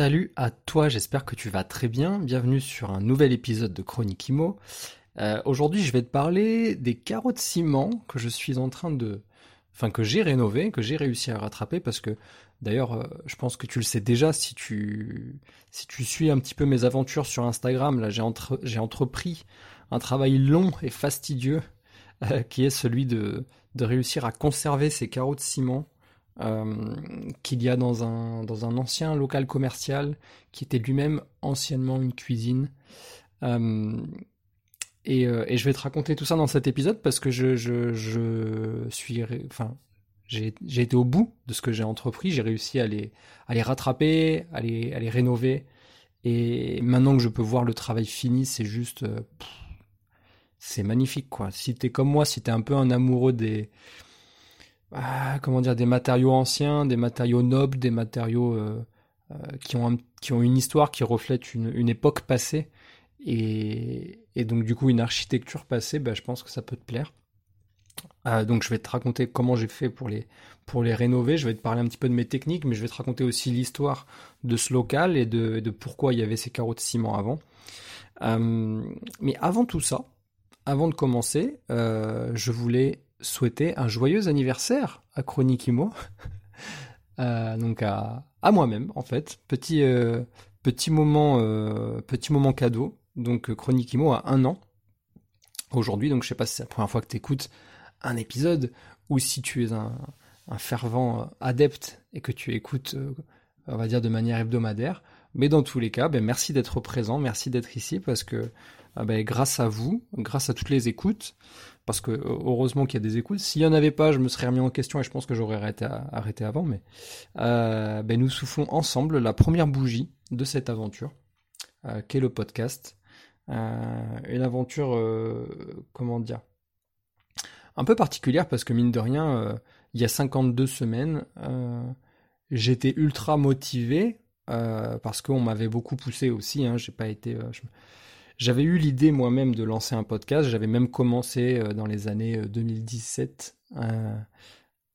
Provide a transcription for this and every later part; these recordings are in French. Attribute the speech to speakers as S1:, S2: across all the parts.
S1: Salut à toi, j'espère que tu vas très bien. Bienvenue sur un nouvel épisode de Chronique Imo. Euh, aujourd'hui, je vais te parler des carreaux de ciment que je suis en train de. Enfin, que j'ai rénové, que j'ai réussi à rattraper parce que d'ailleurs, euh, je pense que tu le sais déjà si tu, si tu suis un petit peu mes aventures sur Instagram. Là, j'ai, entrepris un travail long et fastidieux euh, qui est celui de, de réussir à conserver ces carreaux de ciment euh, qu'il y a dans un, dans un ancien local commercial qui était lui-même anciennement une cuisine. Euh, et, euh, et, je vais te raconter tout ça dans cet épisode parce que je, je, je suis, enfin, j'ai été au bout de ce que j'ai entrepris, j'ai réussi à les, à les rattraper, à les, à les rénover. Et maintenant que je peux voir le travail fini, c'est juste, c'est magnifique quoi. Si t'es comme moi, si t'es un peu un amoureux des, ah, comment dire, des matériaux anciens, des matériaux nobles, des matériaux euh, euh, qui, ont qui ont une histoire qui reflète une, époque passée et, et, donc du coup une architecture passée, bah, je pense que ça peut te plaire. Euh, donc je vais te raconter comment j'ai fait pour les, pour les rénover, je vais te parler un petit peu de mes techniques, mais je vais te raconter aussi l'histoire de ce local et de, de, pourquoi il y avait ces carreaux de ciment avant. Mais avant tout ça, avant de commencer, je voulais souhaiter un joyeux anniversaire à Chronique euh, donc à, moi-même, en fait. Petit, euh, petit, moment, euh, petit moment cadeau. Donc Chronique Imo a un an aujourd'hui. Donc je sais pas si c'est la première fois que tu écoutes un épisode ou si tu es un, fervent adepte et que tu écoutes, on va dire, de manière hebdomadaire. Mais dans tous les cas, ben, merci d'être présent, merci d'être ici parce que ben, grâce à vous, grâce à toutes les écoutes, parce que heureusement qu'il y a des écoutes. S'il n'y en avait pas, je me serais remis en question et je pense que j'aurais arrêté, avant. Mais euh, ben nous soufflons ensemble la première bougie de cette aventure, euh, qu'est le podcast. Euh, une aventure, euh, comment dire, un peu particulière parce que mine de rien, il y a 52 semaines, j'étais ultra motivé parce qu'on m'avait beaucoup poussé aussi. Hein, j'ai pas été, j'avais eu l'idée moi-même de lancer un podcast. J'avais même commencé euh, dans les années 2017 euh,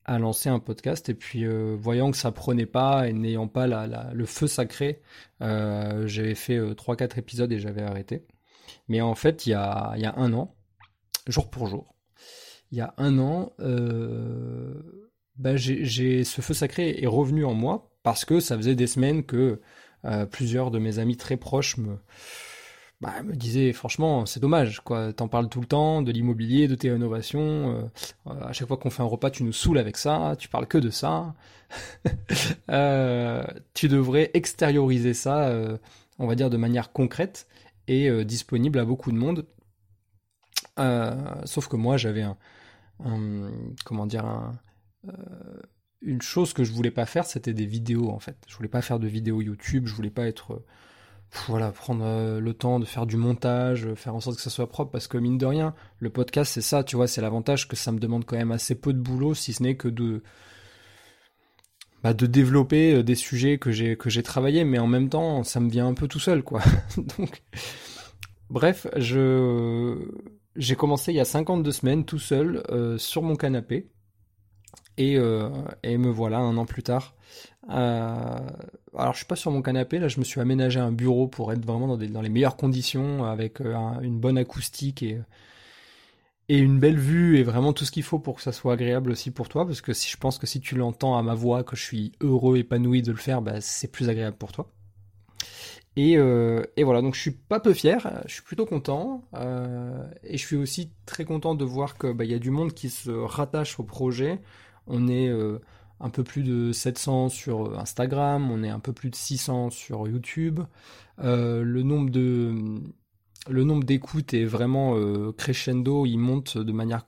S1: à lancer un podcast. Et puis, euh, voyant que ça prenait pas et n'ayant pas le feu sacré, euh, j'avais fait 3-4 épisodes et j'avais arrêté. Mais en fait, il y a, un an, jour pour jour, il y a un an, euh, j'ai ce feu sacré est revenu en moi parce que ça faisait des semaines que euh, plusieurs de mes amis très proches me bah, me disait franchement c'est dommage quoi. T'en parles tout le temps de l'immobilier de tes rénovations euh, à chaque fois qu'on fait un repas tu nous saoules avec ça tu parles que de ça. Euh, tu devrais extérioriser ça euh, on va dire de manière concrète et euh, disponible à beaucoup de monde. Euh, sauf que moi j'avais un, comment dire un, euh, une chose que je voulais pas faire c'était des vidéos en fait. Je voulais pas faire de vidéos YouTube je voulais pas être voilà, prendre euh, le temps de faire du montage, faire en sorte que ça soit propre, parce que mine de rien, le podcast c'est ça, tu vois, c'est l'avantage que ça me demande quand même assez peu de boulot, si ce n'est que de bah, de développer euh, des sujets que j'ai que j'ai travaillé, mais en même temps, ça me vient un peu tout seul, quoi. Donc, bref, je j'ai commencé il y a 52 semaines tout seul euh, sur mon canapé. Et, euh, et, me voilà un an plus tard. Euh, alors je suis pas sur mon canapé, là je me suis aménagé un bureau pour être vraiment dans, les meilleures conditions, avec euh, un, une bonne acoustique et, une belle vue et vraiment tout ce qu'il faut pour que ça soit agréable aussi pour toi, parce que si je pense que si tu l'entends à ma voix, que je suis heureux, épanoui de le faire, bah, c'est plus agréable pour toi. Et, voilà, donc je suis pas peu fier, je suis plutôt content, et je suis aussi très content de voir que bah, y a du monde qui se rattache au projet. On est euh, un peu plus de 700 sur Instagram, on est un peu plus de 600 sur YouTube. Euh, le nombre d'écoutes est vraiment euh, crescendo, il monte de manière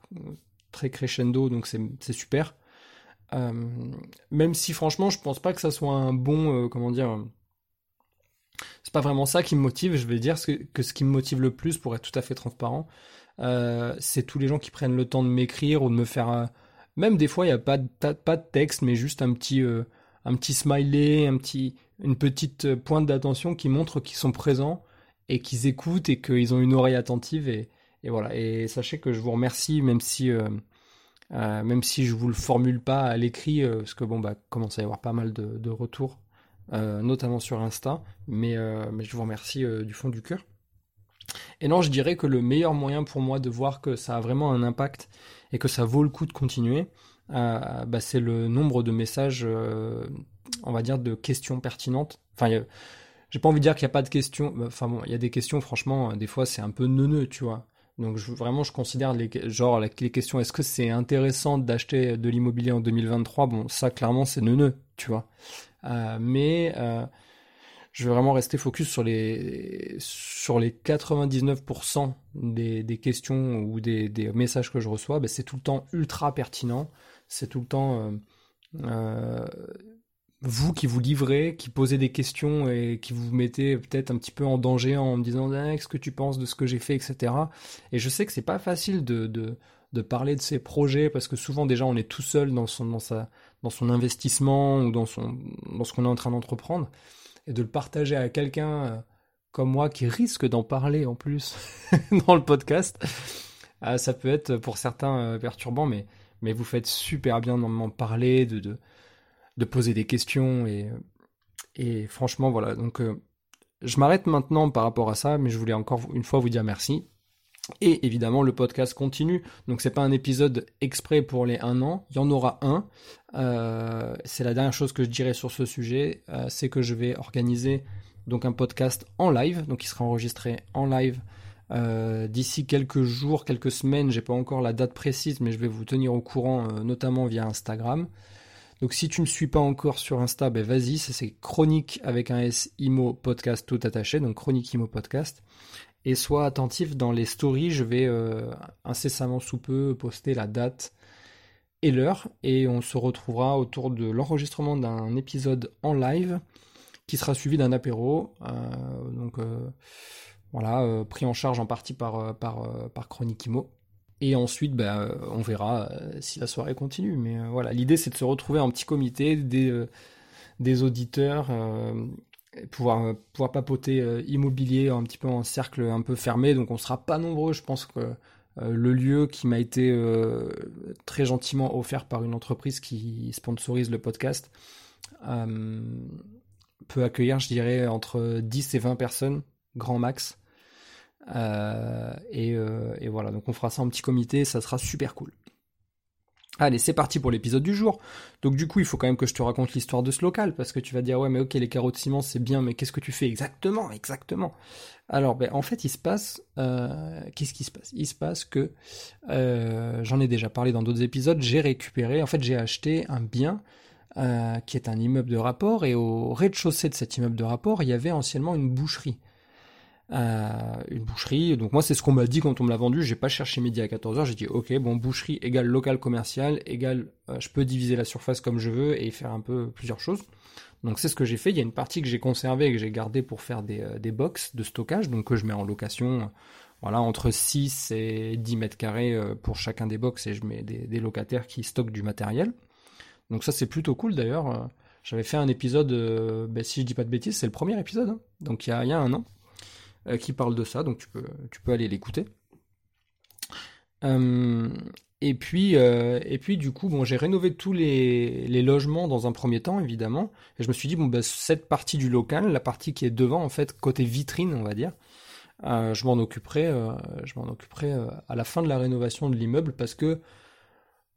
S1: très crescendo, donc c'est super. Euh, même si franchement, je pense pas que ça soit un bon, comment dire, c'est pas vraiment ça qui me motive. Je vais dire que, ce qui me motive le plus, pour être tout à fait transparent, euh, c'est tous les gens qui prennent le temps de m'écrire ou de me faire. Euh, même des fois, il n'y a pas de, texte, mais juste un petit, euh, un petit smiley, un petit, une petite pointe d'attention qui montre qu'ils sont présents et qu'ils écoutent et qu'ils ont une oreille attentive. Et, voilà. Et sachez que je vous remercie, même si. même si je vous le formule pas à l'écrit, parce que bon bah commence à y avoir pas mal de, de retours euh, notamment sur Insta, mais, euh, mais je vous remercie euh, du fond du cœur. Et non, je dirais que le meilleur moyen pour moi de voir que ça a vraiment un impact et que ça vaut le coup de continuer, bah, c'est le nombre de messages, on va dire, de questions pertinentes. Enfin, j'ai pas envie de dire qu'il n'y a pas de questions. Enfin bon, il y a des questions, franchement, des fois c'est un peu neuneux, tu vois. Donc vraiment, je considère les, genre les questions. Est-ce que c'est intéressant d'acheter de l'immobilier en 2023 Bon, ça clairement c'est neuneux, tu vois. Euh, mais euh, je vais vraiment rester focus sur les, sur les 99% des, des, questions ou des, des, messages que je reçois. Ben, c'est tout le temps ultra pertinent. C'est tout le temps euh, vous qui vous livrez, qui posez des questions et qui vous mettez peut-être un petit peu en danger en me disant ah, qu'est-ce que tu penses de ce que j'ai fait, etc. Et je sais que c'est pas facile de, de, de, parler de ces projets parce que souvent déjà on est tout seul dans son, dans sa, dans son investissement ou dans, son, dans ce qu'on est en train d'entreprendre, et de le partager à quelqu'un euh, comme moi qui risque d'en parler en plus dans le podcast, euh, ça peut être pour certains euh, perturbant, mais, mais vous faites super bien d'en m'en parler, de, de, de, poser des questions, et, et franchement, voilà, donc je m'arrête maintenant par rapport à ça, mais je voulais encore une fois vous dire merci. Et évidemment, le podcast continue. Donc, c'est pas un épisode exprès pour les un an. Il y en aura un. Euh, c'est la dernière chose que je dirais sur ce sujet. Euh, c'est que je vais organiser donc un podcast en live. Donc, il sera enregistré en live euh, d'ici quelques jours, quelques semaines. J'ai pas encore la date précise, mais je vais vous tenir au courant, notamment via Instagram. Donc, si tu ne suis pas encore sur Insta, ben vas-y. C'est Chronique avec un S IMO podcast tout attaché. Donc, Chronique IMO podcast et sois attentif dans les stories. Je vais euh, incessamment sous peu poster la date et l'heure et on se retrouvera autour de l'enregistrement d'un épisode en live qui sera suivi d'un apéro. Euh, donc euh, voilà, pris en charge en partie par, par, Chronikimo. Et ensuite, ben, on verra si la soirée continue. Mais voilà, l'idée c'est de se retrouver en petit comité, des auditeurs pouvoir euh, pouvoir papoter euh, immobilier un petit peu en cercle un peu fermé. Donc on sera pas nombreux je pense que euh, le lieu qui m'a été très gentiment offert par une entreprise qui sponsorise le podcast peut accueillir je dirais entre 10 et 20 personnes grand max. Et, et voilà. Donc on fera ça en petit comité. Ça sera super cool Allez, c'est parti pour l'épisode du jour. Donc du coup, il faut quand même que je te raconte l'histoire de ce local, parce que tu vas dire, ouais, mais ok, les carreaux de ciment, c'est bien, mais qu'est-ce que tu fais exactement Exactement? Alors, ben, en fait, il se passe... Euh, qu'est-ce qui se passe? Il se passe que, euh, j'en ai déjà parlé dans d'autres épisodes, j'ai récupéré, en fait, j'ai acheté un bien euh, qui est un immeuble de rapport, et au rez-de-chaussée de cet immeuble de rapport, il y avait anciennement une boucherie. Euh, une boucherie. Donc moi c'est ce qu'on m'a dit quand on me l'a vendu. J'ai pas cherché midi à 14h. J'ai dit ok bon boucherie égale local commercial égale euh, je peux diviser la surface comme je veux et faire un peu plusieurs choses. Donc c'est ce que j'ai fait. Il y a une partie que j'ai conservée et que j'ai gardée pour faire des, euh, des box de stockage donc que je mets en location. Voilà entre 6 et 10 mètres carrés pour chacun des box et je mets des, des locataires qui stockent du matériel. Donc ça c'est plutôt cool d'ailleurs. J'avais fait un épisode, ben, si je dis pas de bêtises, c'est le premier épisode, hein. donc il y, a, il y a un an. Euh, qui parle de ça, donc tu peux, aller l'écouter. Euh, et puis, euh, et puis du coup, bon, j'ai rénové tous les, les, logements dans un premier temps, évidemment. Et je me suis dit, bon, bah, cette partie du local, la partie qui est devant, en fait, côté vitrine, on va dire, je m'en occuperai, je m'en occuperai à la fin de la rénovation de l'immeuble parce que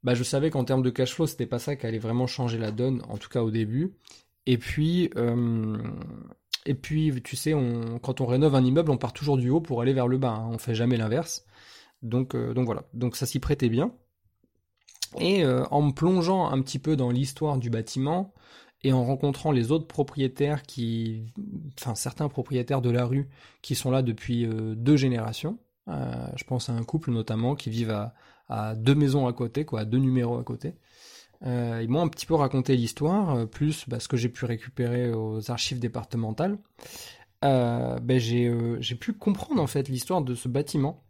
S1: bah, je savais qu'en termes de cash flow, c'était pas ça qui allait vraiment changer la donne, en tout cas au début. Et puis, et puis, tu sais, quand on rénove un immeuble, on part toujours du haut pour aller vers le bas. Hein. On fait jamais l'inverse. Donc, euh, voilà. Donc ça s'y prêtait bien. Et euh, en me plongeant un petit peu dans l'histoire du bâtiment et en rencontrant les autres propriétaires qui, enfin certains propriétaires de la rue qui sont là depuis euh, deux générations. je pense à un couple notamment qui vivent à, à, deux maisons à côté, quoi, à deux numéros à côté. Euh, ils m'ont un petit peu raconté l'histoire, euh, plus bah, ce que j'ai pu récupérer aux archives départementales. ben j'ai pu comprendre en fait l'histoire de ce bâtiment.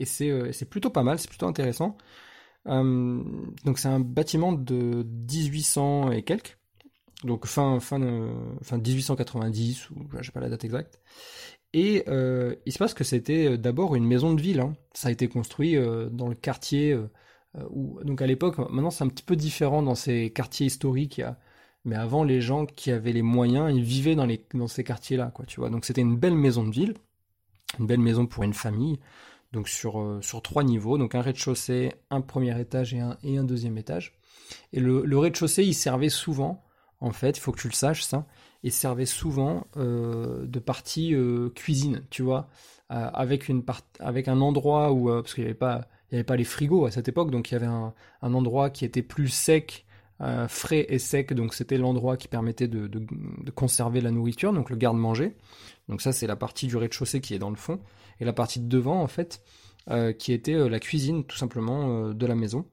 S1: Et c'est plutôt pas mal, c'est plutôt intéressant. donc c'est un bâtiment de 1800 et quelques. Donc fin, fin, fin 1890, ou j'ai pas la date exacte. Et euh, il se passe que c'était d'abord une maison de ville. Hein. Ça a été construit euh, dans le quartier euh, où, donc à l'époque, maintenant c'est un petit peu différent dans ces quartiers historiques. Mais avant, les gens qui avaient les moyens, ils vivaient dans, ces quartiers-là, quoi, tu vois. Donc c'était une belle maison de ville, une belle maison pour une famille. Donc sur, sur trois niveaux, donc un rez-de-chaussée, un premier étage et un, deuxième étage. Et le, rez-de-chaussée, il servait souvent, en fait, il faut que tu le saches ça, et servait souvent euh, de partie euh, cuisine, tu vois, euh, avec avec un endroit où parce qu'il n'y avait pas il y avait pas les frigos à cette époque, donc il y avait un, endroit qui était plus sec, frais et sec, donc c'était l'endroit qui permettait de, conserver la nourriture, donc le garde-manger. Donc ça c'est la partie du rez-de-chaussée qui est dans le fond, et la partie de devant en fait, qui était la cuisine tout simplement de la maison.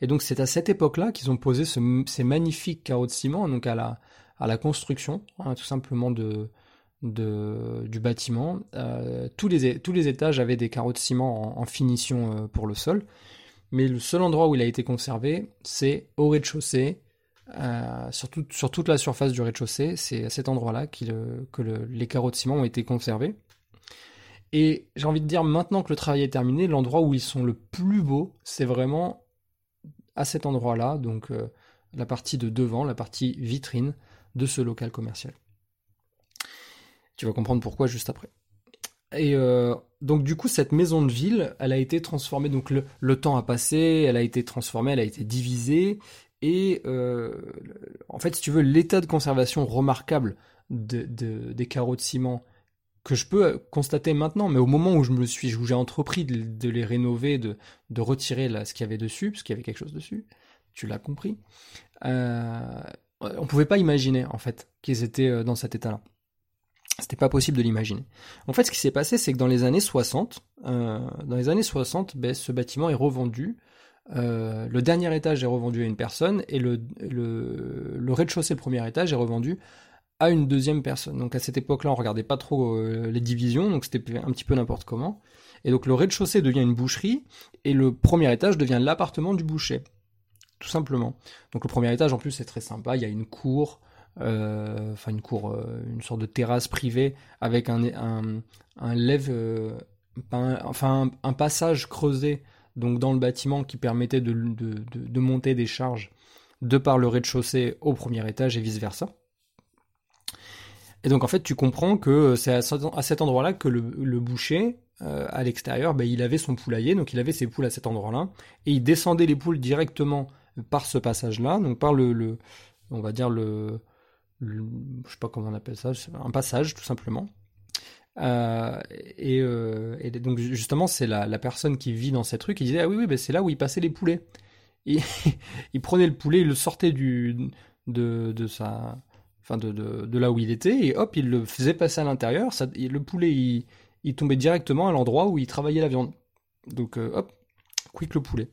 S1: Et donc c'est à cette époque-là qu'ils ont posé ce, ces magnifiques carreaux de ciment, donc à la, à la construction, hein, tout simplement de, du bâtiment. Euh, tous, les, étages avaient des carreaux de ciment en, finition euh, pour le sol, mais le seul endroit où il a été conservé, c'est au rez-de-chaussée, euh, sur, sur, toute la surface du rez-de-chaussée, c'est à cet endroit-là que les carreaux de ciment ont été conservés. Et j'ai envie de dire, maintenant que le travail est terminé, l'endroit où ils sont le plus beaux, c'est vraiment à cet endroit-là, donc la partie de devant, la partie vitrine, de ce local commercial. Tu vas comprendre pourquoi juste après. Et euh, donc du coup, cette maison de ville, elle a été transformée. Donc le, temps a passé, elle a été transformée, elle a été divisée. Et euh, en fait, si tu veux, l'état de conservation remarquable des carreaux de ciment que je peux constater maintenant, mais au moment où je me suis, où j'ai entrepris de, les rénover, de, retirer ce qu'il y avait dessus, parce qu'il y avait quelque chose dessus, tu l'as compris. Euh, on pouvait pas imaginer en fait qu'ils étaient euh, dans cet état-là. C'était pas possible de l'imaginer. En fait, ce qui s'est passé, c'est que dans les années 60, euh, dans les années 60, ben, ce bâtiment est revendu. Euh, le dernier étage est revendu à une personne et le, rez-de-chaussée, le premier étage, est revendu à une deuxième personne. Donc à cette époque-là, on regardait pas trop les divisions, donc c'était un petit peu n'importe comment. Et donc le rez-de-chaussée devient une boucherie et le premier étage devient l'appartement du boucher tout simplement. Donc le premier étage en plus c'est très sympa, il y a une cour, euh, enfin une cour, euh, une sorte de terrasse privée avec un, un, un lève, euh, enfin un, passage creusé donc dans le bâtiment qui permettait de, de, de, monter des charges de par le rez-de-chaussée au premier étage et vice versa. Et donc en fait tu comprends que c'est à, cet endroit-là que le, le boucher à l'extérieur, ben, il avait son poulailler, donc il avait ses poules à cet endroit-là, et il descendait les poules directement par ce passage-là, donc par le, on va dire le, je sais pas comment on appelle ça, un passage tout simplement. Euh, euh, et, donc justement, c'est la, personne qui vit dans cette rue qui disait ah oui oui, ben c'est là où il passait les poulets. Et, il prenait le poulet, il le sortait de, de enfin de, de, là où il était et hop, il le faisait passer à l'intérieur. le poulet, il, il, tombait directement à l'endroit où il travaillait la viande. Donc euh, hop, quick le poulet.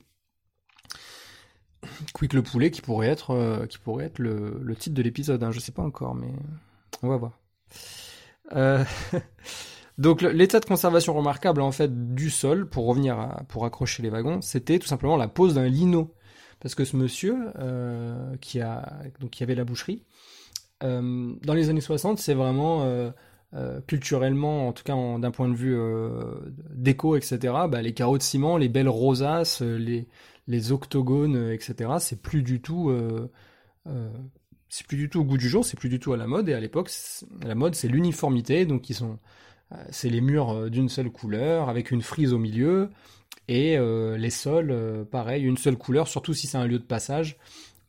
S1: Quick le poulet qui pourrait être, euh, qui pourrait être le, titre de l'épisode. Hein. Je sais pas encore, mais on va voir. Euh, donc l'état de conservation remarquable en fait du sol, pour revenir à, pour accrocher les wagons, c'était tout simplement la pose d'un lino. Parce que ce monsieur euh, qui a donc qui avait la boucherie, dans les années 60, c'est vraiment culturellement, en tout cas d'un point de vue déco, etc. Bah, les carreaux de ciment, les belles rosaces, les les octogones, euh, etc. C'est plus du tout, euh, euh, c'est plus du tout au goût du jour, c'est plus du tout à la mode. Et à l'époque, la mode, c'est l'uniformité, donc ils sont, c'est les murs d'une seule couleur avec une frise au milieu et les sols, pareil, une seule couleur, surtout si c'est un lieu de passage.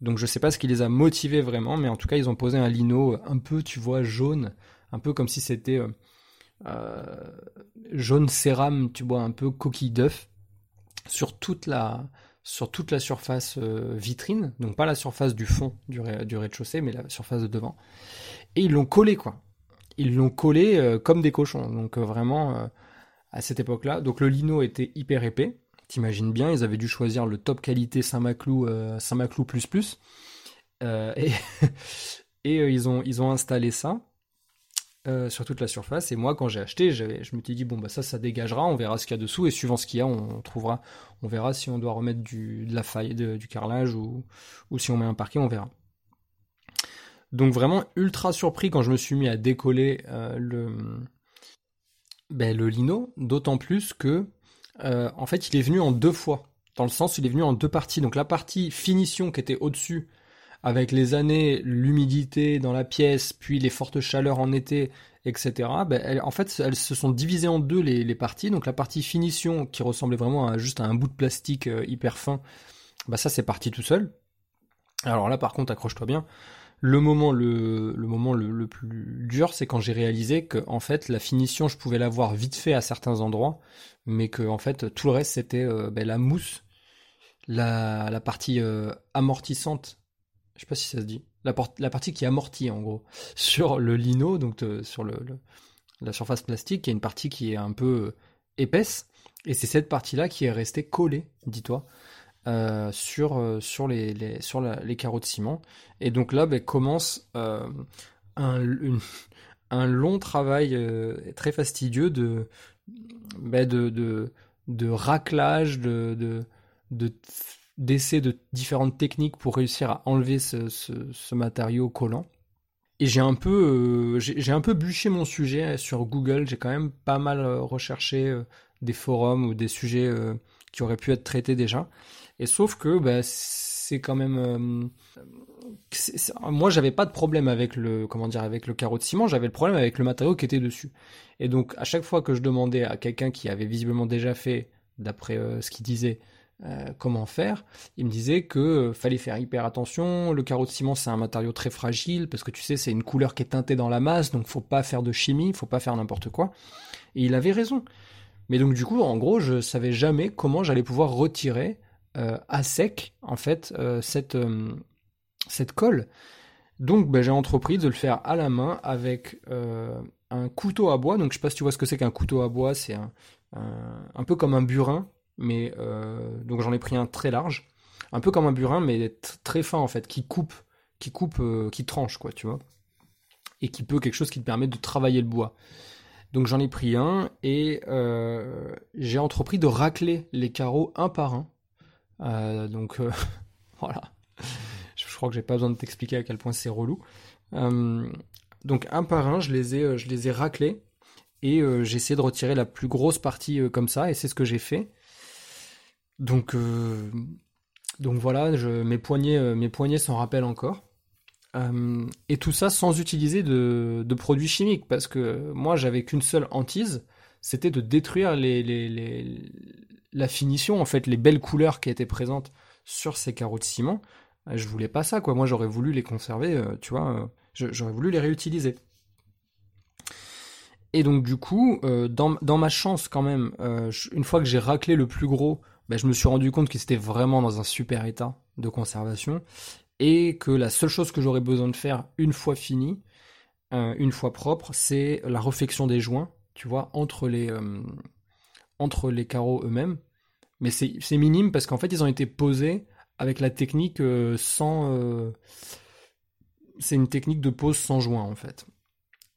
S1: Donc je sais pas ce qui les a motivés vraiment, mais en tout cas ils ont posé un lino un peu, tu vois, jaune, un peu comme si c'était jaune cérame, tu vois, un peu coquille d'œuf sur toute la sur toute la surface euh, vitrine, donc pas la surface du fond du, rez-de-chaussée, mais la surface de devant. Et ils l'ont collé, quoi. Ils l'ont collé euh, comme des cochons. Donc euh, vraiment, à cette époque-là. Donc le lino était hyper épais. T'imagines bien, ils avaient dû choisir le top qualité Saint-Maclou, Saint-Maclou et, ils ont installé ça. Sur toute la surface. Et moi, quand j'ai acheté, je me suis dit bon bah ça, ça dégagera, on verra ce qu'il y a dessous et suivant ce qu'il y a, on, trouvera, on verra si on doit remettre du, de la faille, du carrelage ou, si on met un parquet, on verra. Donc vraiment ultra surpris quand je me suis mis à décoller le ben, le lino, d'autant plus que en fait il est venu en deux fois dans le sens il est venu en deux parties. Donc la partie finition qui était au-dessus, avec les années, l'humidité dans la pièce, puis les fortes chaleurs en été, etc. Ben, en fait, elles se sont divisées en deux les, parties. Donc la partie finition qui ressemblait vraiment à juste à un bout de plastique euh, hyper fin, bah ça c'est parti tout seul. Alors là par contre accroche-toi bien. Le moment le, moment le, plus dur, c'est quand j'ai réalisé que en fait la finition, je pouvais l'avoir vite fait à certains endroits, mais que en fait tout le reste c'était euh, ben, la mousse la, la partie euh, amortissante, je sais pas si ça se dit, la, partie qui amortit en gros, sur le lino, donc euh, sur la surface plastique, il y a une partie qui est un peu euh, épaisse, et c'est cette partie-là qui est restée collée, dis-toi, sur, sur, les, carreaux de ciment. Et donc là ben, commence un, long travail très fastidieux de, ben, raclage, de d'essais de, différentes techniques pour réussir à enlever ce, matériau collant. Et j'ai un peu euh, j'ai un peu bûché mon sujet sur Google. J'ai quand même pas mal euh, recherché euh, des forums ou des sujets qui auraient pu être traités déjà. Et sauf que bah, c'est quand même moi j'avais pas de problème avec le comment dire avec le carreau de ciment. J'avais le problème avec le matériau qui était dessus. Et donc à chaque fois que je demandais à quelqu'un qui avait visiblement déjà fait d'après ce qu'il disait euh, comment faire. Il me disait que euh, fallait faire hyper attention. Le carreau de ciment, c'est un matériau très fragile parce que tu sais, c'est une couleur qui est teintée dans la masse, donc faut pas faire de chimie, faut pas faire n'importe quoi. Et il avait raison. Mais donc du coup, en gros, je savais jamais comment j'allais pouvoir retirer euh, à sec en fait cette cette colle. Donc ben, j'ai entrepris de le faire à la main avec un couteau à bois. Donc je sais pas si tu vois ce que c'est qu'un couteau à bois. C'est un, un, peu comme un burin mais euh, donc j'en ai pris un très large, un peu comme un burin, mais très fin en fait, qui coupe, qui coupe, euh, qui tranche quoi, tu vois, et qui peut quelque chose qui te permet de travailler le bois. Donc j'en ai pris un et euh, j'ai entrepris de racler les carreaux un par un. donc voilà, je, crois que j'ai pas besoin de t'expliquer à quel point c'est relou. donc un par un, je les ai, je les ai raclés et j'ai essayé de retirer la plus grosse partie comme ça et c'est ce que j'ai fait. Donc, euh, donc voilà, je, mes poignets, euh, mes poignets s'en rappellent encore. Euh, et tout ça sans utiliser de, produits chimiques, parce que moi j'avais qu'une seule hantise, c'était de détruire les, la finition, en fait, les belles couleurs qui étaient présentes sur ces carreaux de ciment. Je voulais pas ça, quoi. Moi j'aurais voulu les conserver, tu vois, j'aurais voulu les réutiliser. Et donc du coup, dans, dans, ma chance quand même, une fois que j'ai raclé le plus gros, ben, je me suis rendu compte que c'était vraiment dans un super état de conservation et que la seule chose que j'aurais besoin de faire une fois fini, euh, une fois propre, c'est la réflexion des joints, tu vois, entre les, euh, entre les carreaux eux-mêmes. Mais c'est minime parce qu'en fait, ils ont été posés avec la technique euh, sans. c'est une technique de pose sans joint en fait.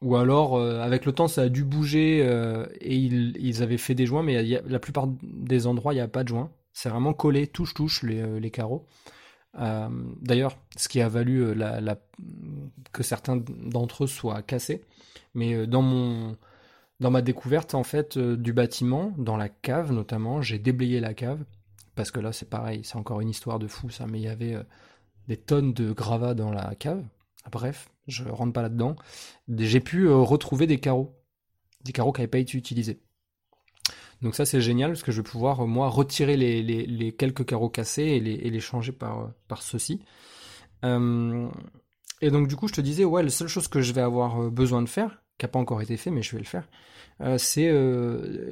S1: Ou alors, euh, avec le temps, ça a dû bouger euh, et ils, avaient fait des joints, mais la plupart des endroits, il n'y a pas de joints. C'est vraiment collé, touche-touche, les, euh, les, carreaux. D'ailleurs, ce qui a valu la, que certains d'entre eux soient cassés. Mais dans, mon, dans ma découverte, en fait, du bâtiment, dans la cave notamment, j'ai déblayé la cave. Parce que là, c'est pareil, c'est encore une histoire de fou, ça. Mais il y avait des tonnes de gravats dans la cave. Bref, je rentre pas là-dedans. J'ai pu euh, retrouver des carreaux, des carreaux qui n'avaient pas été utilisés. Donc ça c'est génial parce que je vais pouvoir euh, moi retirer les, quelques carreaux cassés et les, changer par, euh, par ceci. et donc du coup je te disais ouais la seule chose que je vais avoir besoin de faire, qui n'a pas encore été fait mais je vais le faire, c'est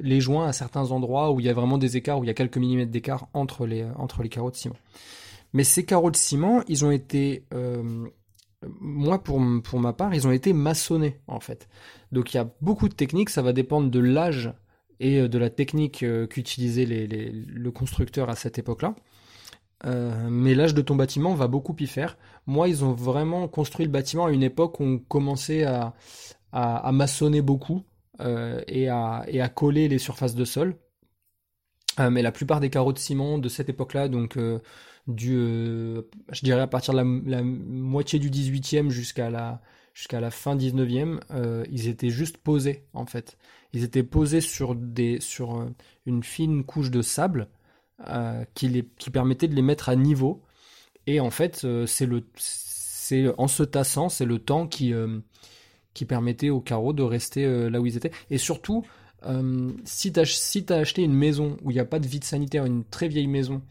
S1: les joints à certains endroits où il y a vraiment des écarts, où il y a quelques millimètres d'écart entre les, entre les carreaux de ciment. Mais ces carreaux de ciment, ils ont été moi, pour, ma part, ils ont été maçonnés, en fait. Donc il y a beaucoup de techniques, ça va dépendre de l'âge et euh, de la technique euh, qu'utilisait les, le constructeur à cette époque-là. Euh, mais l'âge de ton bâtiment va beaucoup y faire. Moi, ils ont vraiment construit le bâtiment à une époque où on commençait à, maçonner beaucoup et, à, et à coller les surfaces de sol. mais la plupart des carreaux de ciment de cette époque-là, donc du, je dirais à partir de la, moitié du 18e jusqu'à la, jusqu'à la fin 19e, ils étaient juste posés en fait. Ils étaient posés sur, des, sur une fine couche de sable qui, les, qui permettait de les mettre à niveau et en fait, euh, c'est c'est en se tassant, c'est le temps qui euh, qui permettait aux carreaux de rester euh, là où ils étaient. Et surtout, si tu si as acheté une maison où il n'y a pas de vide sanitaire, une très vieille maison,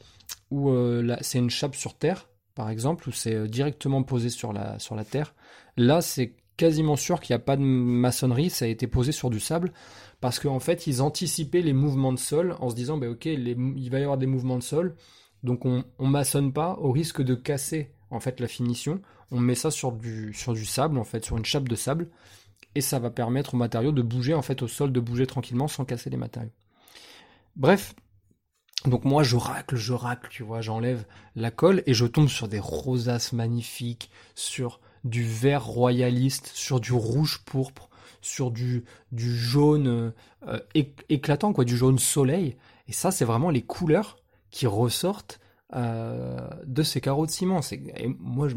S1: où c'est une chape sur terre, par exemple, où c'est directement posé sur la, terre, là c'est quasiment sûr qu'il n'y a pas de maçonnerie, ça a été posé sur du sable, parce qu'en fait ils anticipaient les mouvements de sol en se disant, bah, ok, il va y avoir des mouvements de sol, donc on, on maçonne pas au risque de casser en fait la finition. On met ça sur du, sur du sable en fait, sur une chape de sable, et ça va permettre au matériau de bouger en fait au sol, de bouger tranquillement sans casser les matériaux. Bref, donc moi je racle, je racle, tu vois, j'enlève la colle et je tombe sur des rosaces magnifiques, sur du vert royaliste, sur du rouge pourpre, sur du, du jaune euh, éclatant, quoi, du jaune soleil. Et ça, c'est vraiment les couleurs qui ressortent euh, de ces carreaux de ciment. Et moi, je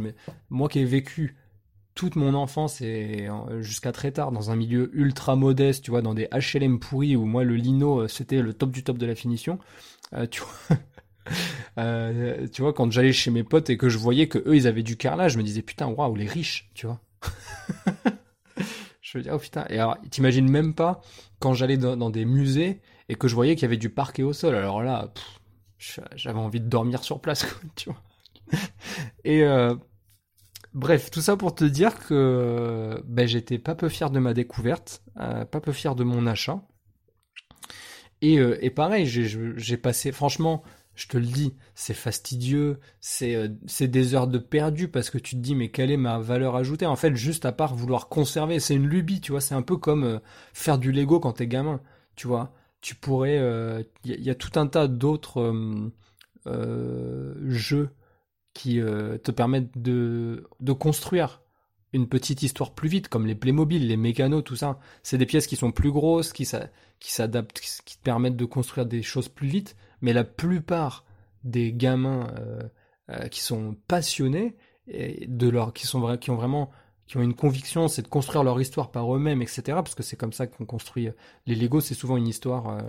S1: moi qui ai vécu toute mon enfance et jusqu'à très tard dans un milieu ultra modeste, tu vois, dans des HLM pourris où moi le lino euh, c'était le top du top de la finition. Euh, tu vois, tu vois, quand j'allais chez mes potes et que je voyais que eux ils avaient du carrelage, je me disais putain waouh les riches, tu vois. je veux dire oh putain. Et alors t'imagines même pas quand j'allais dans, des musées et que je voyais qu'il y avait du parquet au sol. Alors là, j'avais envie de dormir sur place, tu vois. Et euh, bref, tout ça pour te dire que ben, j'étais pas peu fier de ma découverte, euh, pas peu fier de mon achat. Et, euh, et pareil, j'ai passé, franchement, je te le dis, c'est fastidieux, c'est des heures de perdu parce que tu te dis mais quelle est ma valeur ajoutée? En fait, juste à part vouloir conserver, c'est une lubie, tu vois, c'est un peu comme faire du Lego quand t'es gamin, tu vois? Tu pourrais. Il euh, y, a tout un tas d'autres euh, euh, jeux qui te permettent de, de construire une petite histoire plus vite, comme les Playmobil, les Mécanos, tout ça. C'est des pièces qui sont plus grosses, qui s'adaptent, qui te permettent de construire des choses plus vite. Mais la plupart des gamins qui sont passionnés et de leur, qui sont qui ont vraiment qui ont une conviction, c'est de construire leur histoire par eux-mêmes, etc. Parce que c'est comme ça qu'on construit. Les Lego, c'est souvent une histoire euh,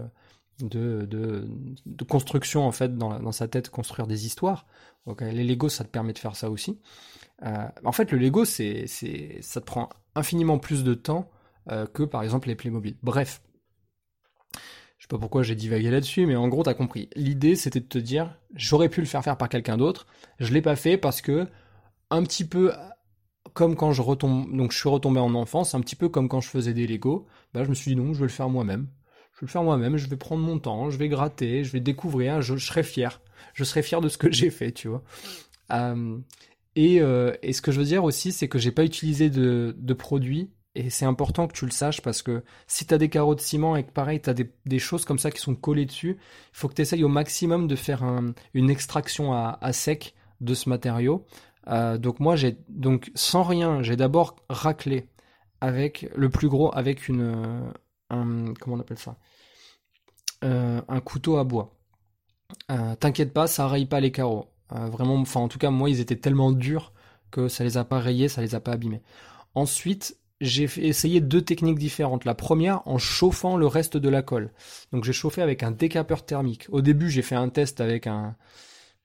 S1: de, de, construction, en fait, dans, dans, sa tête, construire des histoires. Donc, les Lego, ça te permet de faire ça aussi. Euh, en fait, le Lego, c'est, ça te prend infiniment plus de temps euh, que, par exemple, les Playmobil. Bref. Je sais pas pourquoi j'ai divagué là-dessus, mais en gros, t'as compris. L'idée, c'était de te dire, j'aurais pu le faire faire par quelqu'un d'autre. Je l'ai pas fait parce que, un petit peu comme quand je retombe, donc je suis retombé en enfance, un petit peu comme quand je faisais des Lego, bah je me suis dit non, je vais le faire moi-même. Je vais le faire moi-même, je vais prendre mon temps, je vais gratter, je vais découvrir, je, serai fier. Je serai fier de ce que j'ai fait, tu vois. Euh, et, euh, et, ce que je veux dire aussi, c'est que j'ai pas utilisé de, de produits, et c'est important que tu le saches parce que si tu as des carreaux de ciment et que pareil, tu as des, choses comme ça qui sont collées dessus, il faut que tu essayes au maximum de faire un, une extraction à, sec de ce matériau. Euh, donc moi j'ai donc sans rien, j'ai d'abord raclé avec le plus gros avec une euh, un, comment on appelle ça? Un couteau à bois. T'inquiète pas, ça raye pas les carreaux. Vraiment, enfin en tout cas moi ils étaient tellement durs que ça les a pas rayés, ça les a pas abîmés. Ensuite j'ai essayé deux techniques différentes. La première en chauffant le reste de la colle. Donc j'ai chauffé avec un décapeur thermique. Au début j'ai fait un test avec un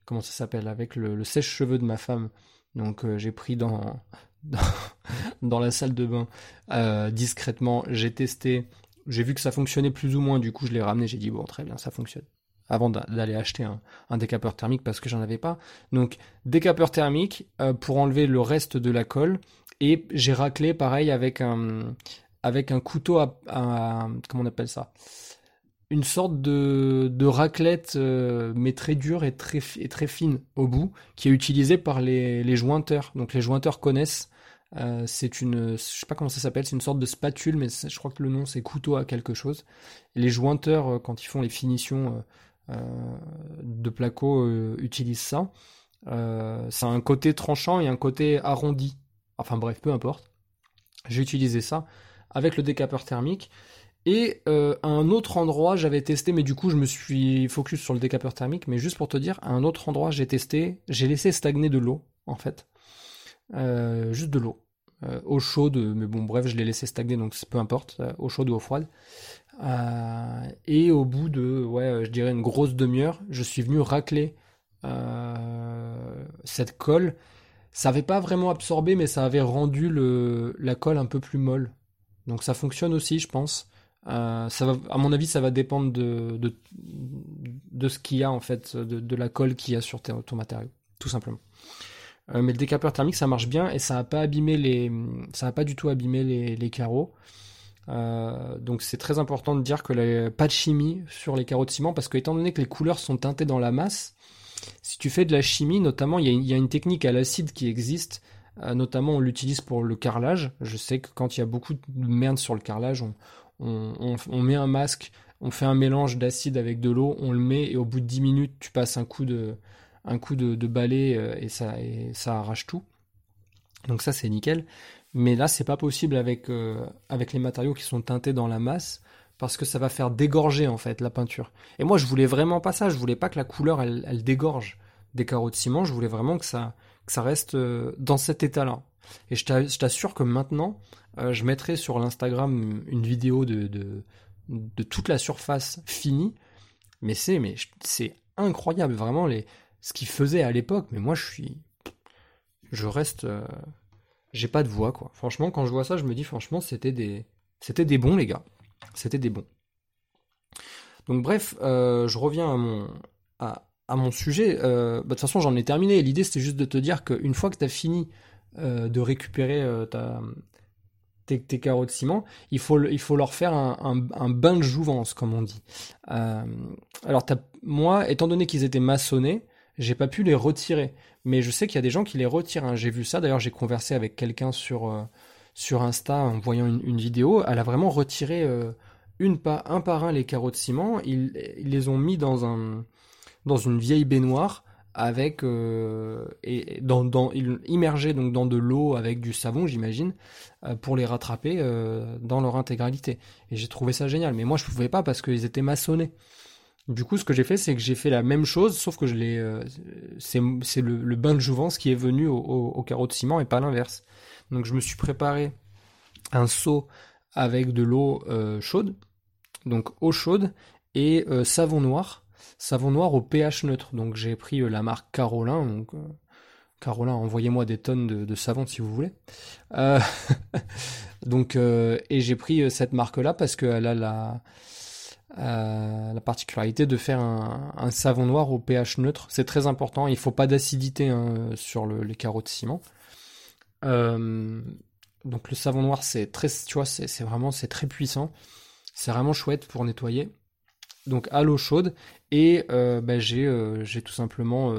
S1: comment ça s'appelle avec le sèche-cheveux de ma femme donc euh, j'ai pris dans, dans, la salle de bain euh, discrètement, j'ai testé, j'ai vu que ça fonctionnait plus ou moins, du coup je l'ai ramené, j'ai dit bon très bien, ça fonctionne. Avant d'aller acheter un, décapeur thermique parce que j'en avais pas. Donc décapeur thermique euh, pour enlever le reste de la colle et j'ai raclé pareil avec un avec un couteau à, comment on appelle ça? Une sorte de, de raclette, euh, mais très dure et très, et très fine au bout, qui est utilisée par les, les jointeurs. Donc les jointeurs connaissent. Euh, c'est une, je sais pas comment ça s'appelle, c'est une sorte de spatule, mais je crois que le nom c'est couteau à quelque chose. les jointeurs, quand ils font les finitions de placo, utilisent ça. ça a un côté tranchant et un côté arrondi. Enfin bref, peu importe. J'ai utilisé ça avec le décapeur thermique. Et euh, à un autre endroit, j'avais testé, mais du coup, je me suis focus sur le décapeur thermique. Mais juste pour te dire, à un autre endroit, j'ai testé, j'ai laissé stagner de l'eau, en fait. Euh, juste de l'eau. Euh, eau chaude, mais bon, bref, je l'ai laissé stagner, donc peu importe, eau chaude ou eau froide. et au bout de, ouais, je dirais une grosse demi-heure, je suis venu racler cette colle. Ça avait pas vraiment absorbé, mais ça avait rendu la colle un peu plus molle. Donc ça fonctionne aussi, je pense. Euh, ça va, à mon avis, ça va dépendre de ce qu'il y a en fait, de, de la colle qu'il y a sur ton matériau, tout simplement. Euh, mais le décapeur thermique, ça marche bien et ça n'a pas du tout abîmé les, carreaux. Euh, donc c'est très important de dire que pas de chimie sur les carreaux de ciment parce que étant donné que les couleurs sont teintées dans la masse, si tu fais de la chimie, notamment il y a, il y a une technique à l'acide qui existe, euh, notamment on l'utilise pour le carrelage. Je sais que quand il y a beaucoup de merde sur le carrelage, on, on, met un masque, on fait un mélange d'acide avec de l'eau, on le met et au bout de 10 minutes, tu passes un coup de, un coup de, balai euh, et ça, arrache tout. Donc ça c'est nickel. Mais là c'est pas possible avec, euh, avec les matériaux qui sont teintés dans la masse parce que ça va faire dégorger en fait la peinture. Et moi je voulais vraiment pas ça, je voulais pas que la couleur elle, dégorge des carreaux de ciment, je voulais vraiment que ça, reste euh, dans cet état-là. Et je t'assure que maintenant, je mettrai sur l'Instagram une vidéo de, de, toute la surface finie. Mais c'est incroyable, vraiment, les, ce qu'ils faisaient à l'époque. Mais moi, je suis. Je reste. Euh, j'ai pas de voix, quoi. Franchement, quand je vois ça, je me dis, franchement, c'était des. C'était des bons, les gars. C'était des bons. Donc, bref, euh, je reviens à mon. À, mon sujet. Bah, de toute façon, j'en ai terminé. L'idée, c'était juste de te dire qu'une fois que tu as fini de récupérer ta, tes, carreaux de ciment, il faut, leur faire un, bain de jouvence, comme on dit. Euh, alors, moi, étant donné qu'ils étaient maçonnés, j'ai pas pu les retirer. Mais je sais qu'il y a des gens qui les retirent. Hein. J'ai vu ça. D'ailleurs, j'ai conversé avec quelqu'un sur, euh, sur Insta en voyant une, vidéo. Elle a vraiment retiré euh, une pas, un par un les carreaux de ciment. Ils, ils les ont mis dans, un, dans une vieille baignoire avec euh, et dans, dans immergés donc dans de l'eau avec du savon j'imagine euh, pour les rattraper euh, dans leur intégralité et j'ai trouvé ça génial mais moi je pouvais pas parce qu'ils étaient maçonnés du coup ce que j'ai fait c'est que j'ai fait la même chose sauf que je l'ai c'est c'est le, bain de jouvence qui est venu au, au, carreau de ciment et pas l'inverse donc je me suis préparé un seau avec de l'eau chaude donc eau chaude et savon noir savon noir au pH neutre. Donc j'ai pris euh, la marque Carolin. Donc, euh, Carolin, envoyez-moi des tonnes de, savon si vous voulez. Euh, donc et j'ai pris cette marque-là parce qu'elle a la la particularité de faire un, savon noir au pH neutre. C'est très important. Il faut pas d'acidité hein, sur les carreaux de ciment. donc le savon noir, c'est très, tu c'est vraiment, c'est très puissant. C'est vraiment chouette pour nettoyer donc à l'eau chaude et euh, bah, j'ai euh, tout simplement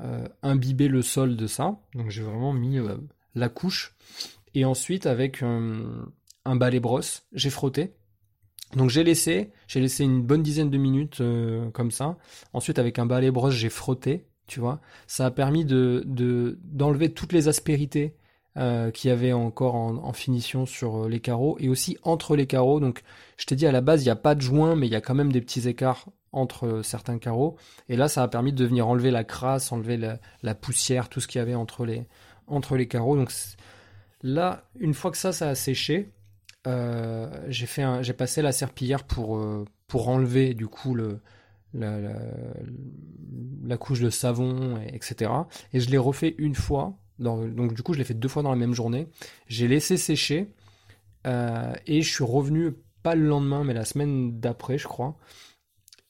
S1: euh, imbibé le sol de ça. Donc j'ai vraiment mis la couche et ensuite avec un balai brosse, j'ai frotté. Donc j'ai laissé, j'ai laissé une bonne dizaine de minutes comme ça. Ensuite avec un balai brosse, j'ai frotté, tu vois. Ça a permis de d'enlever toutes les aspérités euh, qui avait encore en, finition sur euh, les carreaux et aussi entre les carreaux. Donc je t'ai dit à la base il n'y a pas de joint mais il y a quand même des petits écarts entre euh, certains carreaux. Et là ça a permis de venir enlever la crasse, enlever la, poussière, tout ce qu'il y avait entre les, entre les carreaux. Donc là, une fois que ça, ça a séché, j'ai fait j'ai passé la serpillière pour, pour enlever du coup le, la, la, couche de savon, etc. Et je l'ai refait une fois donc du coup, je l'ai fait deux fois dans la même journée. J'ai laissé sécher euh, et je suis revenu pas le lendemain, mais la semaine d'après, je crois.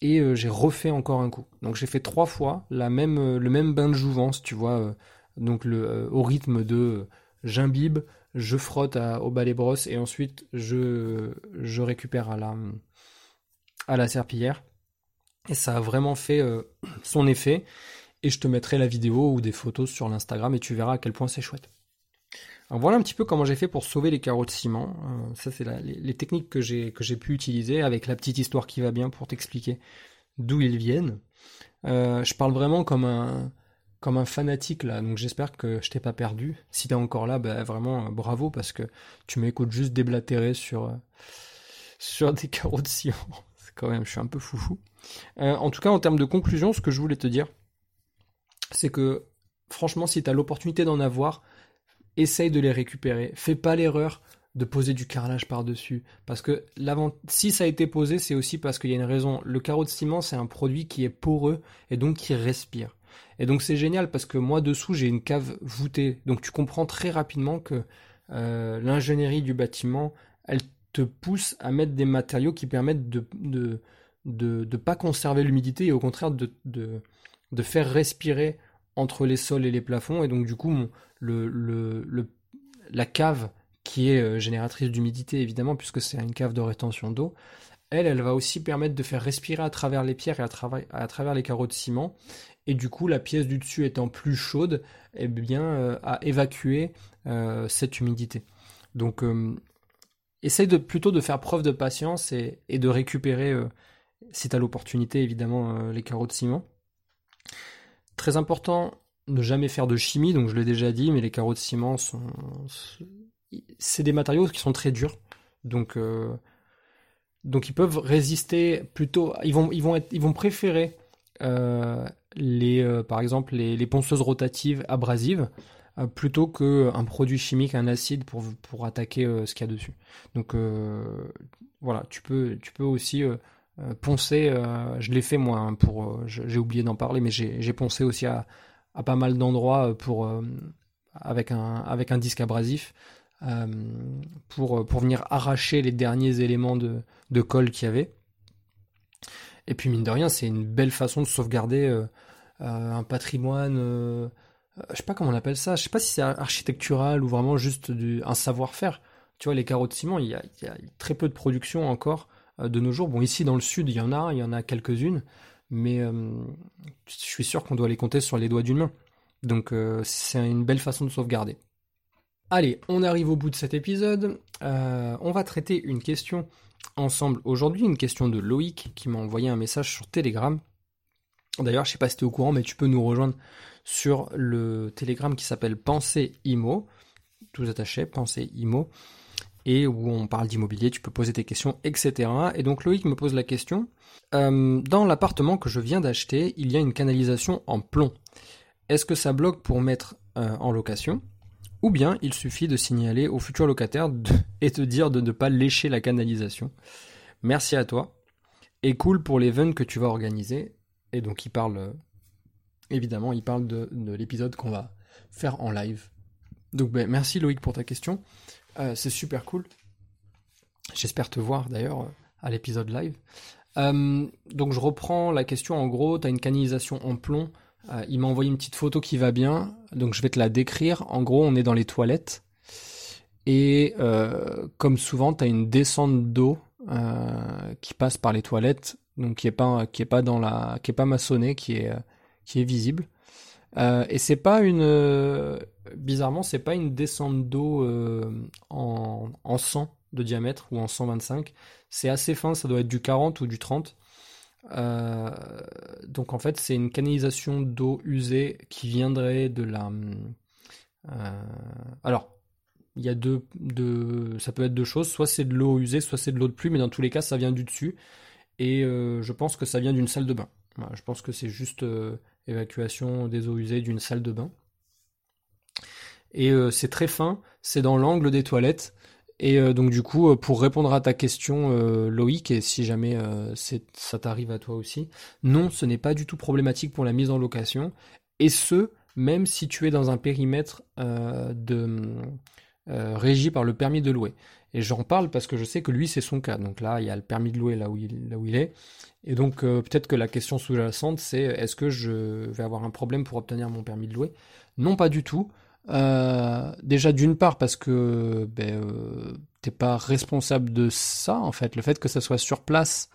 S1: Et euh, j'ai refait encore un coup. Donc j'ai fait trois fois la même, euh, le même bain de jouvence, tu vois. donc le, au rythme de j'imbibe, je frotte au balai brosse et ensuite je, je récupère à la, à la serpillière. Et ça a vraiment fait son effet et je te mettrai la vidéo ou des photos sur l'Instagram et tu verras à quel point c'est chouette. Alors voilà un petit peu comment j'ai fait pour sauver les carreaux de ciment. Euh, ça c'est les, techniques que j'ai que j'ai pu utiliser avec la petite histoire qui va bien pour t'expliquer d'où ils viennent. Euh, je parle vraiment comme un comme un fanatique là, donc j'espère que je t'ai pas perdu. Si t'es encore là, bah, vraiment bravo parce que tu m'écoutes juste déblatérer sur sur des carreaux de ciment. C'est quand même, je suis un peu foufou. en tout cas, en termes de conclusion, ce que je voulais te dire, c'est que franchement, si tu as l'opportunité d'en avoir, essaye de les récupérer. Fais pas l'erreur de poser du carrelage par-dessus. Parce que si ça a été posé, c'est aussi parce qu'il y a une raison. Le carreau de ciment, c'est un produit qui est poreux et donc qui respire. Et donc c'est génial parce que moi dessous j'ai une cave voûtée. Donc tu comprends très rapidement que euh, l'ingénierie du bâtiment, elle te pousse à mettre des matériaux qui permettent de ne de, pas conserver l'humidité et au contraire de, faire respirer entre les sols et les plafonds. Et donc, du coup, le, la cave, qui est euh, génératrice d'humidité, évidemment, puisque c'est une cave de rétention d'eau, elle, elle va aussi permettre de faire respirer à travers les pierres et à travers les carreaux de ciment. Et du coup, la pièce du dessus étant plus chaude, eh bien, euh, à évacuer euh, cette humidité. Donc, essaye de, plutôt de faire preuve de patience et, de récupérer, si tu as l'opportunité, évidemment, les carreaux de ciment. Très important, ne jamais faire de chimie, donc je l'ai déjà dit, mais les carreaux de ciment sont. C'est des matériaux qui sont très durs. Donc, euh, donc ils peuvent résister plutôt. Ils vont, ils vont, être, ils vont préférer euh, les, euh, par exemple les, ponceuses rotatives abrasives plutôt qu'un produit chimique, un acide pour, pour attaquer ce qu'il y a dessus. Donc voilà, tu peux, tu peux aussi euh, poncer, euh, je l'ai fait moi, hein, pour, euh, j'ai oublié d'en parler, mais j'ai poncé aussi à, pas mal d'endroits pour avec un avec un disque abrasif pour pour venir arracher les derniers éléments de, de colle qu'il y avait. Et puis mine de rien, c'est une belle façon de sauvegarder un patrimoine. je sais pas comment on appelle ça. Je sais pas si c'est architectural ou vraiment juste un savoir-faire. Tu vois, les carreaux de ciment, il y, a, il y a très peu de production encore euh, de nos jours. Bon, ici dans le sud, il y en a, il y en a quelques-unes, mais euh, je suis sûr qu'on doit les compter sur les doigts d'une main. Donc euh, c'est une belle façon de sauvegarder. Allez, on arrive au bout de cet épisode. on va traiter une question ensemble aujourd'hui, une question de Loïc qui m'a envoyé un message sur Telegram. D'ailleurs, je sais pas si tu es au courant, mais tu peux nous rejoindre sur le Telegram qui s'appelle Pensée Imo, tout attaché, Pensée Imo et où on parle d'immobilier, tu peux poser tes questions, etc. Et donc Loïc me pose la question, euh, dans l'appartement que je viens d'acheter, il y a une canalisation en plomb. Est-ce que ça bloque pour mettre euh, en location? Ou bien il suffit de signaler au futur locataire et te dire de ne pas lécher la canalisation Merci à toi. Et cool pour l'event que tu vas organiser. Et donc il parle, euh, évidemment, il parle de, l'épisode qu'on va faire en live. Donc ben, merci Loïc pour ta question. Euh, c'est super cool. J'espère te voir d'ailleurs à l'épisode live. Euh, donc je reprends la question en gros, tu une canalisation en plomb. Euh, il m'a envoyé une petite photo qui va bien, donc je vais te la décrire. En gros, on est dans les toilettes. Et comme souvent, tu as une descente d'eau qui passe par les toilettes, donc qui est pas qui est pas dans la qui est pas maçonnée, qui est qui est visible. Euh, et c'est pas une, euh, bizarrement, c'est pas une descente d'eau euh, en, en 100 de diamètre ou en 125. C'est assez fin, ça doit être du 40 ou du 30. Donc en fait, c'est une canalisation d'eau usée qui viendrait de la. alors, il y a deux, ça peut être deux choses. Soit c'est de l'eau usée, soit c'est de l'eau de pluie, mais dans tous les cas, ça vient du dessus. Et je pense que ça vient d'une salle de bain. je pense que c'est juste évacuation des eaux usées d'une salle de bain. Et euh, c'est très fin, c'est dans l'angle des toilettes. Et euh, donc du coup, euh, pour répondre à ta question, Loïc, et si jamais ça t'arrive à toi aussi, non, ce n'est pas du tout problématique pour la mise en location. Et ce, même si tu es dans un périmètre de, régi par le permis de louer. Et j'en parle parce que je sais que lui, c'est son cas. Donc là, il y a le permis de louer là où il, est. Et donc, euh, peut-être que la question sous-jacente, c'est est-ce que je vais avoir un problème pour obtenir mon permis de louer? Non, pas du tout. Euh, déjà, d'une part, parce que ben, euh, t'es pas responsable de ça, en fait. Le fait que ça soit sur place,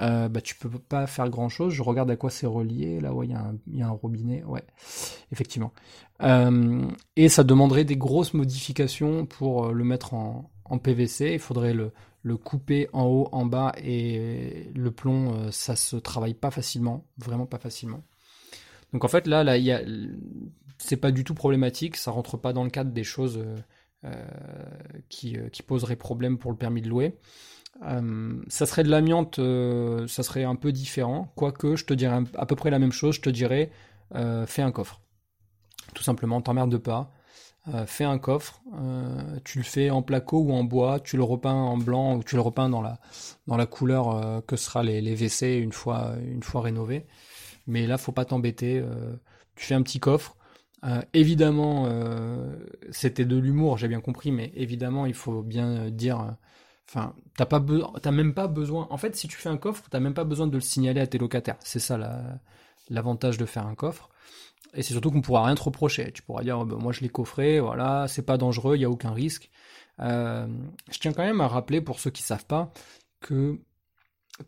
S1: euh, bah, tu peux pas faire grand chose. Je regarde à quoi c'est relié. Là, ouais, il y, a un robinet. Ouais, effectivement. Euh, et ça demanderait des grosses modifications pour le mettre en, en PVC. Il faudrait le, le, couper en haut, en bas et le plomb, euh, ça se travaille pas facilement, vraiment pas facilement. Donc en fait là, là, il y a, c'est pas du tout problématique, ça rentre pas dans le cadre des choses qui, qui poseraient problème pour le permis de louer. ça serait de l'amiante, ça serait un peu différent. Quoique, je te dirais à peu près la même chose. Je te dirais, fais un coffre. Tout simplement, t'emmerdes pas. Euh, fais un coffre, euh, tu le fais en placo ou en bois, tu le repeins en blanc ou tu le repeins dans la, dans la couleur euh, que sera les, les, WC une fois, une fois rénovés. Mais là, faut pas t'embêter. tu fais un petit coffre. Évidemment, c'était de l'humour, j'ai bien compris, mais évidemment, il faut bien dire. Enfin, t'as pas t'as même pas besoin. En fait, si tu fais un coffre, t'as même pas besoin de le signaler à tes locataires. C'est ça l'avantage de faire un coffre. Et c'est surtout qu'on pourra rien te reprocher. Tu pourras dire, oh, ben, moi je l'ai coffré, voilà, c'est pas dangereux, il n'y a aucun risque. Euh, je tiens quand même à rappeler, pour ceux qui savent pas, que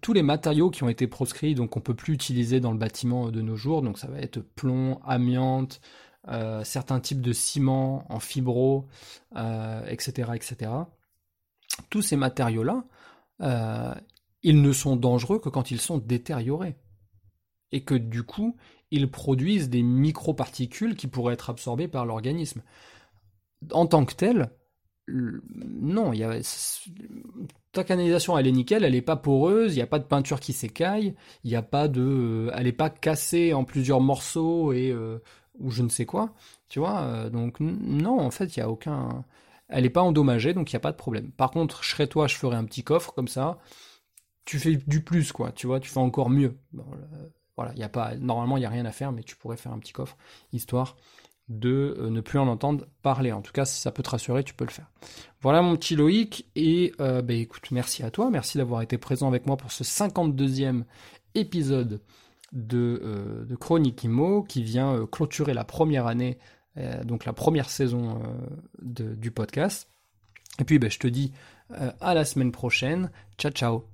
S1: tous les matériaux qui ont été proscrits, donc on peut plus utiliser dans le bâtiment de nos jours, donc ça va être plomb, amiante, euh, certains types de ciment en fibro, etc., euh, etc. Tous ces matériaux-là, ils ne sont dangereux que quand ils sont détériorés. Et que du coup, ils produisent des microparticules qui pourraient être absorbées par l'organisme. En tant que tel, non, y a, ta canalisation elle est nickel, elle n'est pas poreuse, il n'y a pas de peinture qui s'écaille, il n'y a pas de, elle n'est pas cassée en plusieurs morceaux et euh, ou je ne sais quoi, tu vois. Euh, donc non, en fait, il y a aucun, elle n'est pas endommagée, donc il n'y a pas de problème. Par contre, je serais toi, je ferais un petit coffre comme ça. Tu fais du plus, quoi, tu vois, tu fais encore mieux. Voilà, il y a pas, normalement, il n'y a rien à faire, mais tu pourrais faire un petit coffre, histoire de euh, ne plus en entendre parler. En tout cas, si ça peut te rassurer, tu peux le faire. Voilà mon petit Loïc, et euh, bah, écoute, merci à toi, merci d'avoir été présent avec moi pour ce 52e épisode de, euh, qui vient clôturer la première année, donc la première saison du podcast. Et puis, bah, je te dis à la semaine prochaine. Ciao, ciao